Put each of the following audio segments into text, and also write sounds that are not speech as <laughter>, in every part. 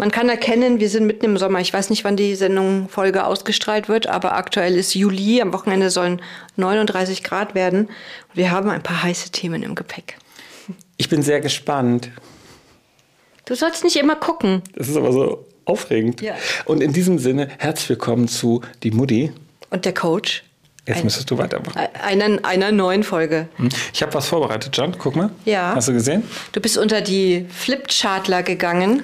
Man kann erkennen, wir sind mitten im Sommer. Ich weiß nicht, wann die Sendung Folge ausgestrahlt wird, aber aktuell ist Juli. Am Wochenende sollen 39 Grad werden. Wir haben ein paar heiße Themen im Gepäck. Ich bin sehr gespannt. Du sollst nicht immer gucken. Das ist aber so aufregend. Ja. Und in diesem Sinne, herzlich willkommen zu Die Mutti. Und der Coach? Jetzt Ein- müsstest du weitermachen. Einer, einer neuen Folge. Hm? Ich habe was vorbereitet, John. Guck mal. Ja. Hast du gesehen? Du bist unter die Flipchartler gegangen.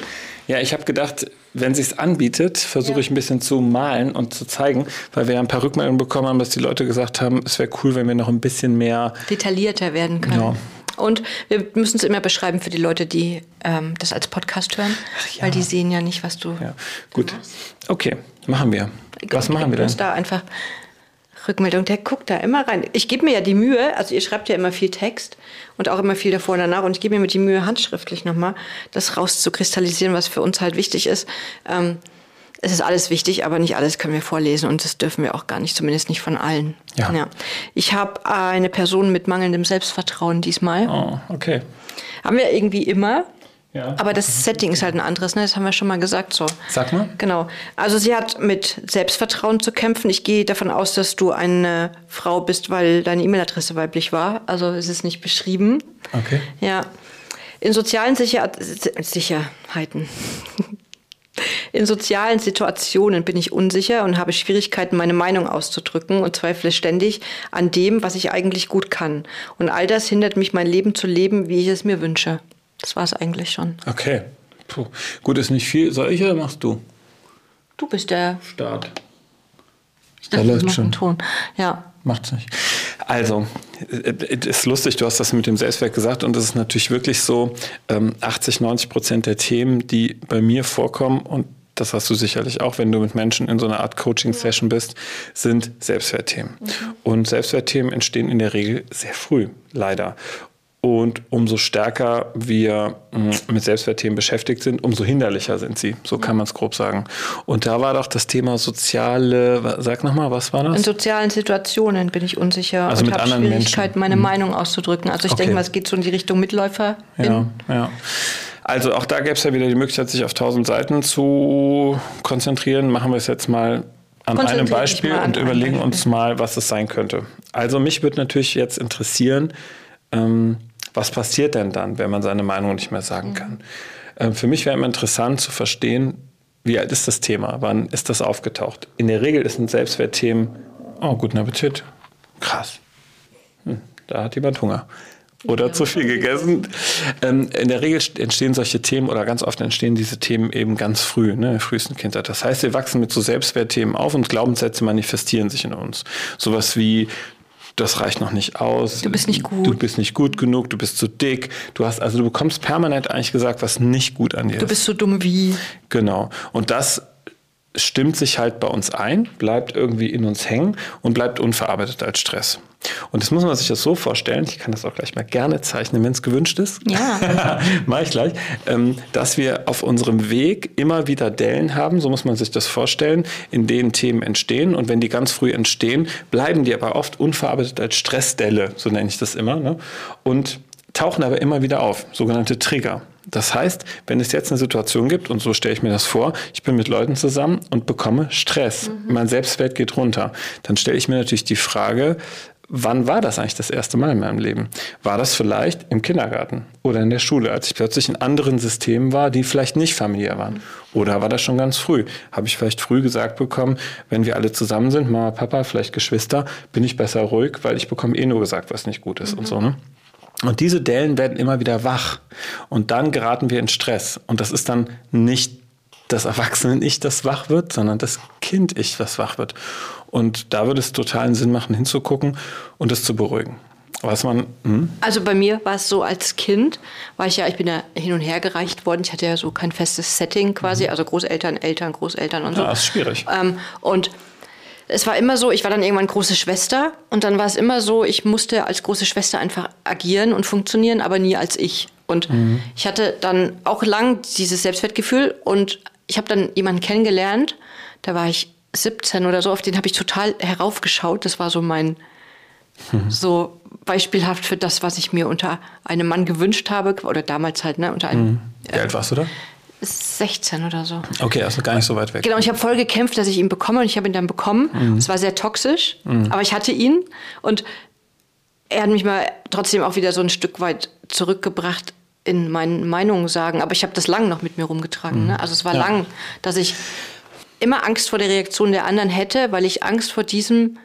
Ja, ich habe gedacht, wenn sich's anbietet, versuche Ja. ich ein bisschen zu malen und zu zeigen, weil wir ja ein paar Rückmeldungen bekommen haben, dass die Leute gesagt haben, es wäre cool, wenn wir noch ein bisschen mehr. detaillierter werden können. Ja. Und wir müssen es immer beschreiben für die Leute, die ähm, das als Podcast hören, ja. weil die sehen ja nicht, was du. Ja, gut. Okay, machen wir. Was Gib machen wir denn? uns da einfach Rückmeldung. Der guckt da immer rein. Ich gebe mir ja die Mühe, also ihr schreibt ja immer viel Text und auch immer viel davor und danach und ich gebe mir mit die Mühe, handschriftlich nochmal das rauszukristallisieren, was für uns halt wichtig ist. Ähm, es ist alles wichtig, aber nicht alles können wir vorlesen und das dürfen wir auch gar nicht, zumindest nicht von allen. Ja. Ich habe eine Person mit mangelndem Selbstvertrauen diesmal. Oh, okay. Haben wir irgendwie immer. Ja. Aber das Setting ist halt ein anderes, ne? Das haben wir schon mal gesagt so. Sag mal. Genau. Also sie hat mit Selbstvertrauen zu kämpfen. Ich gehe davon aus, dass du eine Frau bist, weil deine E-Mail-Adresse weiblich war. Also es ist nicht beschrieben. Okay. Ja. In sozialen Sicher Sicherheiten. In sozialen Situationen bin ich unsicher und habe Schwierigkeiten, meine Meinung auszudrücken und zweifle ständig an dem, was ich eigentlich gut kann. Und all das hindert mich, mein Leben zu leben, wie ich es mir wünsche. Das war es eigentlich schon. Okay. Puh. Gut, ist nicht viel. Soll ich oder machst du? Du bist der. Start. Ich Da dachte, läuft das macht schon. Ton. Ja. Macht's nicht. Also, äh, es ist lustig, du hast das mit dem Selbstwert gesagt und es ist natürlich wirklich so, ähm, 80, 90 Prozent der Themen, die bei mir vorkommen und das hast du sicherlich auch, wenn du mit Menschen in so einer Art Coaching-Session bist, sind Selbstwertthemen. Und Selbstwertthemen entstehen in der Regel sehr früh, leider. Und umso stärker wir mh, mit Selbstwertthemen beschäftigt sind, umso hinderlicher sind sie. So kann man es grob sagen. Und da war doch das Thema soziale, sag nochmal, was war das? In sozialen Situationen bin ich unsicher Also und habe Schwierigkeiten, meine Meinung auszudrücken. Also ich Okay. denke mal, es geht so in die Richtung Mitläufer. Ja, ja. Also auch da gäbe es ja wieder die Möglichkeit, sich auf tausend Seiten zu konzentrieren. Machen wir es jetzt mal an einem Beispiel an und überlegen uns mal, was es sein könnte. Also mich würde natürlich jetzt interessieren, ähm, was passiert denn dann, wenn man seine Meinung nicht mehr sagen kann? Ähm, für mich wäre immer interessant zu verstehen, wie alt ist das Thema? Wann ist das aufgetaucht? In der Regel ist ein Selbstwertthemen, oh, guten Appetit. Krass. Hm, da hat jemand Hunger. Oder zu viel gegessen. Ähm, in der Regel st- entstehen solche Themen oder ganz oft entstehen diese Themen eben ganz früh, ne, in der frühesten Kindheit. Das heißt, wir wachsen mit so Selbstwertthemen auf und Glaubenssätze manifestieren sich in uns. Sowas wie, das reicht noch nicht aus. Du bist nicht gut. Du bist nicht gut genug, du bist zu dick. Du hast, also du bekommst permanent eigentlich gesagt, was nicht gut an dir Du ist. bist so dumm wie. Genau. Und das stimmt sich halt bei uns ein, bleibt irgendwie in uns hängen und bleibt unverarbeitet als Stress. Und das muss man sich das so vorstellen, ich kann das auch gleich mal gerne zeichnen, wenn es gewünscht ist. Ja. <laughs> Mach ich gleich. Ähm, dass wir auf unserem Weg immer wieder Dellen haben, so muss man sich das vorstellen, in denen Themen entstehen. Und wenn die ganz früh entstehen, bleiben die aber oft unverarbeitet als Stressdelle, so nenne ich das immer. Ne? Und tauchen aber immer wieder auf, sogenannte Trigger. Das heißt, wenn es jetzt eine Situation gibt, und so stelle ich mir das vor, ich bin mit Leuten zusammen und bekomme Stress, mein Selbstwert geht runter, dann stelle ich mir natürlich die Frage, wann war das eigentlich das erste Mal in meinem Leben? War das vielleicht im Kindergarten oder in der Schule, als ich plötzlich in anderen Systemen war, die vielleicht nicht familiär waren? Oder war das schon ganz früh? Habe ich vielleicht früh gesagt bekommen, wenn wir alle zusammen sind, Mama, Papa, vielleicht Geschwister, bin ich besser ruhig, weil ich bekomme eh nur gesagt, was nicht gut ist und so, ne? Und diese Dellen werden immer wieder wach. Und dann geraten wir in Stress. Und das ist dann nicht das Erwachsene-Ich, <laughs> das wach wird, sondern das Kind-Ich, das wach wird. Und da würde es totalen Sinn machen, hinzugucken und es zu beruhigen. Was man, hm? Also bei mir war es so als Kind, war ich ja, ich bin ja hin und her gereicht worden. Ich hatte ja so kein festes Setting quasi, also Großeltern, Eltern, Großeltern und so. Mhm. Ja, ist schwierig. Ähm, und es war immer so, ich war dann irgendwann große Schwester und dann war es immer so, ich musste als große Schwester einfach agieren und funktionieren, aber nie als ich. Und Mhm. ich hatte dann auch lang dieses Selbstwertgefühl und ich habe dann jemanden kennengelernt, da war ich 17 oder so, auf den habe ich total heraufgeschaut. Das war so mein, Mhm. <laughs> so beispielhaft für das, was ich mir unter einem Mann gewünscht habe, oder damals halt, ne, unter einem Wie alt warst du da? 16 oder so. Okay, also gar nicht so weit weg. Genau, und ich habe voll gekämpft, dass ich ihn bekomme und ich habe ihn dann bekommen. Mhm. Es war sehr toxisch, mhm. aber ich hatte ihn und er hat mich mal trotzdem auch wieder so ein Stück weit zurückgebracht in meinen Meinungen sagen. Aber ich habe das lang noch mit mir rumgetragen. Mhm. Ne? Also es war ja. lang, dass ich immer Angst vor der Reaktion der anderen hätte, weil ich Angst vor diesem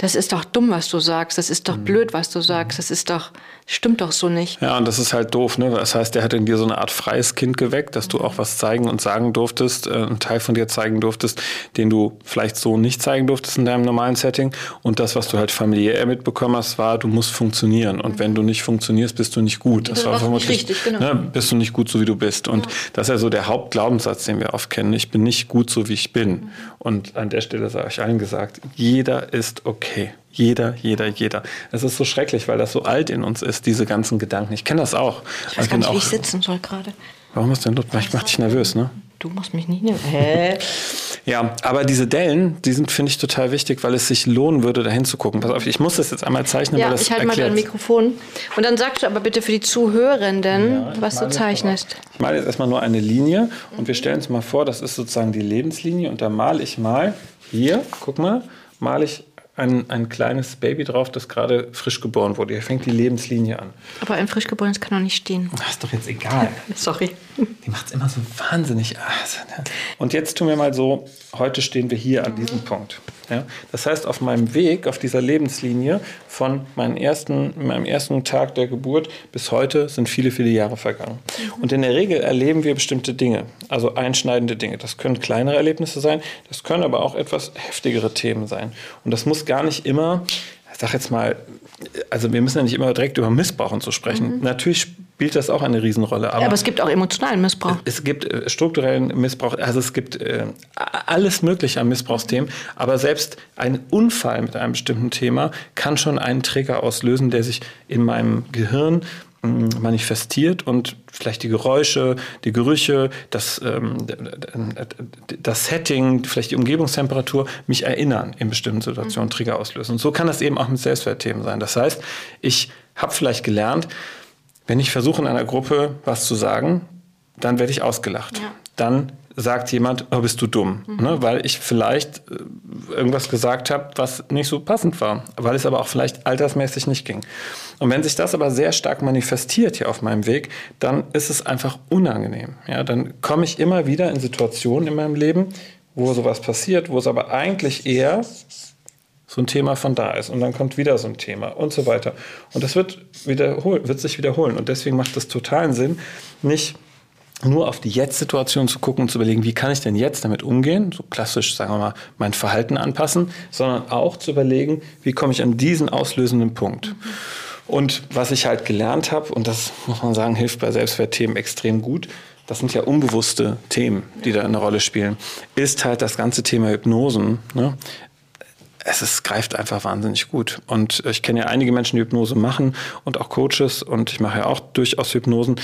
das ist doch dumm, was du sagst, das ist doch mhm. blöd, was du sagst, das ist doch, stimmt doch so nicht. Ja, und das ist halt doof, ne? Das heißt, der hat in dir so eine Art freies Kind geweckt, dass du auch was zeigen und sagen durftest, äh, einen Teil von dir zeigen durftest, den du vielleicht so nicht zeigen durftest in deinem normalen Setting. Und das, was du halt familiär mitbekommen hast, war, du musst funktionieren. Und wenn du nicht funktionierst, bist du nicht gut. Das, das war vermutlich, richtig, genau. ne, bist du nicht gut, so wie du bist. Und ja. das ist ja so der Hauptglaubenssatz, den wir oft kennen. Ich bin nicht gut, so wie ich bin. Mhm. Und an der Stelle sage ich allen gesagt, jeder ist okay. Jeder, jeder, jeder. Es ist so schrecklich, weil das so alt in uns ist, diese ganzen Gedanken. Ich kenne das auch. Ich weiß gar nicht, wie ich sitzen soll gerade. Warum ist denn das? Ich mach dich nervös, ne? Du musst mich nicht nervös. Hä? Ja, aber diese Dellen, die sind, finde ich, total wichtig, weil es sich lohnen würde, da hinzugucken. Pass auf, ich muss das jetzt einmal zeichnen, ja, weil das ich halte mal dein Mikrofon. Und dann sagst du aber bitte für die Zuhörenden, ja, was du zeichnest. Ich male jetzt erstmal nur eine Linie und wir stellen uns mal vor, das ist sozusagen die Lebenslinie und da male ich mal hier, guck mal, male ich ein, ein kleines Baby drauf, das gerade frisch geboren wurde. Hier fängt die Lebenslinie an. Aber ein frisch geborenes kann doch nicht stehen. Das ist doch jetzt egal. <laughs> Sorry. Die macht es immer so wahnsinnig. Und jetzt tun wir mal so, heute stehen wir hier an diesem Punkt. Ja? Das heißt, auf meinem Weg, auf dieser Lebenslinie von meinem ersten, meinem ersten Tag der Geburt bis heute sind viele, viele Jahre vergangen. Und in der Regel erleben wir bestimmte Dinge, also einschneidende Dinge. Das können kleinere Erlebnisse sein, das können aber auch etwas heftigere Themen sein. Und das muss gar nicht immer, ich sag jetzt mal, also wir müssen ja nicht immer direkt über Missbrauch und so sprechen. Mhm. Natürlich spielt das auch eine Riesenrolle. Aber, aber, es gibt auch emotionalen Missbrauch. Es gibt äh, strukturellen Missbrauch, also es gibt äh, alles Mögliche an Missbrauchsthemen. Aber selbst ein Unfall mit einem bestimmten Thema kann schon einen Trigger auslösen, der sich in meinem Gehirn mm, manifestiert und vielleicht die Geräusche, die Gerüche, das, ähm, das Setting, vielleicht die Umgebungstemperatur mich erinnern in bestimmten Situationen, mhm. Trigger auslösen. Und so kann das eben auch mit Selbstwertthemen sein. Das heißt, ich habe vielleicht gelernt, wenn ich versuche in einer Gruppe was zu sagen, dann werde ich ausgelacht. Ja. Dann sagt jemand, oh, bist du dumm, mhm. ne? weil ich vielleicht äh, irgendwas gesagt habe, was nicht so passend war, weil es aber auch vielleicht altersmäßig nicht ging. Und wenn sich das aber sehr stark manifestiert hier auf meinem Weg, dann ist es einfach unangenehm. Ja, dann komme ich immer wieder in Situationen in meinem Leben, wo sowas passiert, wo es aber eigentlich eher so ein Thema von da ist und dann kommt wieder so ein Thema und so weiter. Und das wird, wiederholen, wird sich wiederholen. Und deswegen macht es totalen Sinn, nicht nur auf die Jetzt-Situation zu gucken und zu überlegen, wie kann ich denn jetzt damit umgehen, so klassisch, sagen wir mal, mein Verhalten anpassen, sondern auch zu überlegen, wie komme ich an diesen auslösenden Punkt. Und was ich halt gelernt habe, und das muss man sagen, hilft bei Selbstwertthemen extrem gut, das sind ja unbewusste Themen, die da eine Rolle spielen, ist halt das ganze Thema Hypnosen. Ne? Es ist, greift einfach wahnsinnig gut. Und ich kenne ja einige Menschen, die Hypnose machen und auch Coaches und ich mache ja auch durchaus Hypnosen.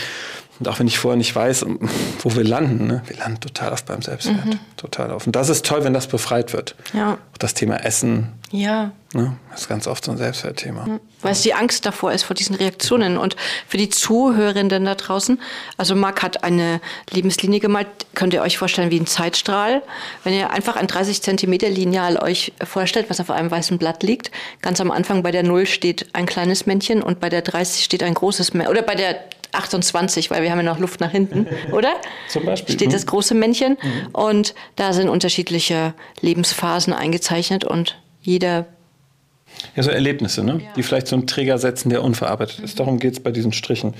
Und auch wenn ich vorher nicht weiß, <laughs> wo wir landen, ne? wir landen total auf beim Selbstwert. Mhm. Total auf. Und das ist toll, wenn das befreit wird. Ja. Auch das Thema Essen. Ja. Ne? Das ist ganz oft so ein Selbstwertthema. Mhm. Weil es die Angst davor ist, vor diesen Reaktionen. Und für die Zuhörerinnen da draußen, also Marc hat eine Lebenslinie gemalt, könnt ihr euch vorstellen wie ein Zeitstrahl. Wenn ihr einfach ein 30 Zentimeter Lineal euch vorstellt, was auf einem weißen Blatt liegt, ganz am Anfang bei der Null steht ein kleines Männchen und bei der 30 steht ein großes Männchen. Oder bei der 28, weil wir haben ja noch Luft nach hinten, <laughs> oder? Zum Beispiel. Steht das große Männchen mhm. und da sind unterschiedliche Lebensphasen eingezeichnet und jeder ja, so Erlebnisse, ne? Ja. die vielleicht so einen Träger setzen, der unverarbeitet ist. Darum geht es bei diesen Strichen.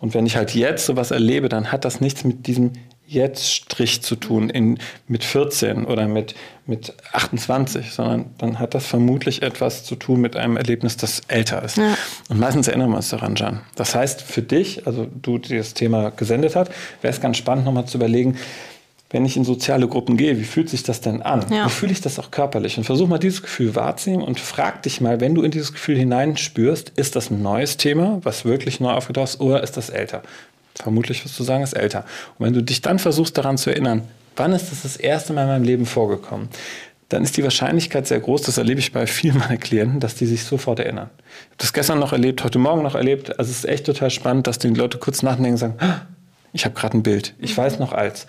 Und wenn ich halt jetzt sowas erlebe, dann hat das nichts mit diesem Jetzt-Strich zu tun in, mit 14 oder mit, mit 28, sondern dann hat das vermutlich etwas zu tun mit einem Erlebnis, das älter ist. Ja. Und meistens erinnern wir uns daran, Jan. Das heißt, für dich, also du, die das Thema gesendet hat, wäre es ganz spannend, nochmal zu überlegen, wenn ich in soziale Gruppen gehe, wie fühlt sich das denn an? Ja. Wie fühle ich das auch körperlich? Und versuch mal dieses Gefühl wahrzunehmen und frag dich mal, wenn du in dieses Gefühl hineinspürst, ist das ein neues Thema, was wirklich neu aufgetaucht ist, oder ist das älter? Vermutlich wirst du sagen, ist älter. Und wenn du dich dann versuchst daran zu erinnern, wann ist das das erste Mal in meinem Leben vorgekommen, dann ist die Wahrscheinlichkeit sehr groß, das erlebe ich bei vielen meiner Klienten, dass die sich sofort erinnern. Ich habe das gestern noch erlebt, heute Morgen noch erlebt. Also es ist echt total spannend, dass die Leute kurz nachdenken und sagen, Ich habe gerade ein Bild. Ich weiß noch als.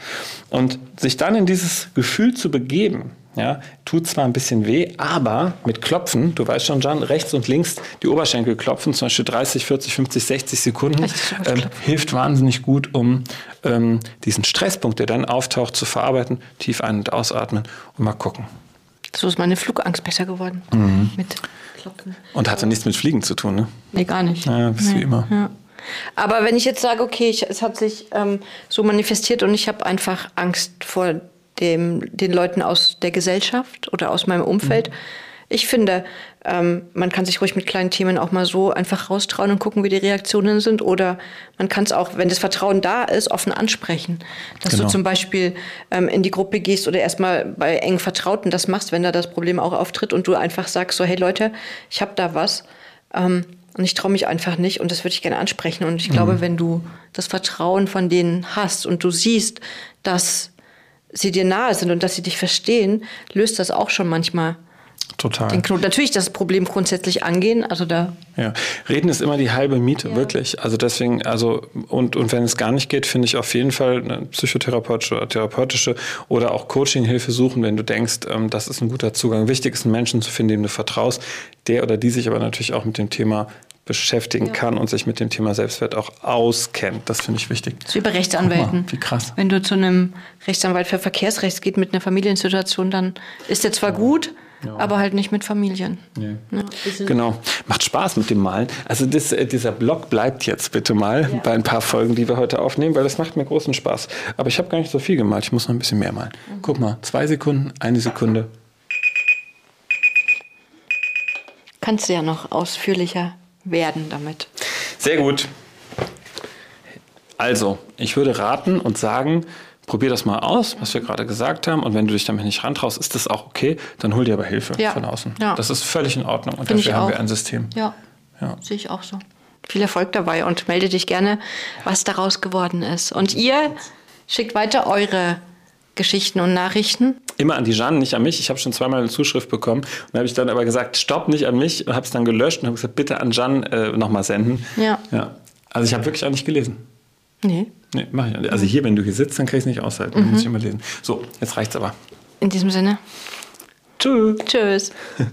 Und sich dann in dieses Gefühl zu begeben, ja, tut zwar ein bisschen weh, aber mit Klopfen, du weißt schon, Jan, rechts und links die Oberschenkel klopfen, zum Beispiel 30, 40, 50, 60 Sekunden, ähm, hilft wahnsinnig gut, um ähm, diesen Stresspunkt, der dann auftaucht, zu verarbeiten. Tief ein- und ausatmen und mal gucken. So ist meine Flugangst besser geworden. Mhm. Mit Klopfen. Und hatte nichts mit Fliegen zu tun, ne? Nee, gar nicht. Ja, bist nee. wie immer. Ja. Aber wenn ich jetzt sage, okay, ich, es hat sich ähm, so manifestiert und ich habe einfach Angst vor dem, den Leuten aus der Gesellschaft oder aus meinem Umfeld. Mhm. Ich finde, ähm, man kann sich ruhig mit kleinen Themen auch mal so einfach raustrauen und gucken, wie die Reaktionen sind. Oder man kann es auch, wenn das Vertrauen da ist, offen ansprechen. Dass genau. du zum Beispiel ähm, in die Gruppe gehst oder erstmal bei eng Vertrauten das machst, wenn da das Problem auch auftritt und du einfach sagst so, hey Leute, ich habe da was. Ähm, und ich traue mich einfach nicht und das würde ich gerne ansprechen. Und ich mhm. glaube, wenn du das Vertrauen von denen hast und du siehst, dass sie dir nahe sind und dass sie dich verstehen, löst das auch schon manchmal Total. Den. Natürlich das Problem grundsätzlich angehen, also da. Ja, reden ist immer die halbe Miete, ja. wirklich. Also deswegen, also und, und wenn es gar nicht geht, finde ich auf jeden Fall eine psychotherapeutische oder therapeutische oder auch Coaching-Hilfe suchen, wenn du denkst, ähm, das ist ein guter Zugang. Wichtig ist, einen Menschen zu finden, dem du vertraust, der oder die sich aber natürlich auch mit dem Thema beschäftigen ja. kann und sich mit dem Thema Selbstwert auch auskennt. Das finde ich wichtig. So wie bei Rechtsanwälten. Mal, wie krass. Wenn du zu einem Rechtsanwalt für Verkehrsrecht geht mit einer Familiensituation, dann ist der zwar gut, ja. aber halt nicht mit Familien. Nee. Genau. Macht Spaß mit dem Malen. Also das, äh, dieser Blog bleibt jetzt bitte mal bei ein paar Folgen, die wir heute aufnehmen, weil das macht mir großen Spaß. Aber ich habe gar nicht so viel gemalt. Ich muss noch ein bisschen mehr malen. Mhm. Guck mal, zwei Sekunden, eine Sekunde. Kannst du ja noch ausführlicher werden damit. Sehr gut. Also, ich würde raten und sagen, probier das mal aus, was wir gerade gesagt haben. Und wenn du dich damit nicht rantraust, ist das auch okay. Dann hol dir aber Hilfe ja. von außen. Ja. Das ist völlig in Ordnung. Und Find dafür haben wir ein System. Ja. ja. Sehe ich auch so. Viel Erfolg dabei und melde dich gerne, was daraus geworden ist. Und ihr schickt weiter eure Geschichten und Nachrichten? Immer an die Jeanne, nicht an mich. Ich habe schon zweimal eine Zuschrift bekommen. Und habe ich dann aber gesagt, stopp, nicht an mich. Und habe es dann gelöscht und habe gesagt, bitte an Jeanne äh, nochmal senden. Ja. ja. Also ich habe wirklich auch nicht gelesen. Nee. Nee, mache ich nicht. Also hier, wenn du hier sitzt, dann kann ich es nicht aushalten. Mhm. Dann muss ich immer lesen. So, jetzt reicht's aber. In diesem Sinne. Tschüss. Tschüss. <laughs>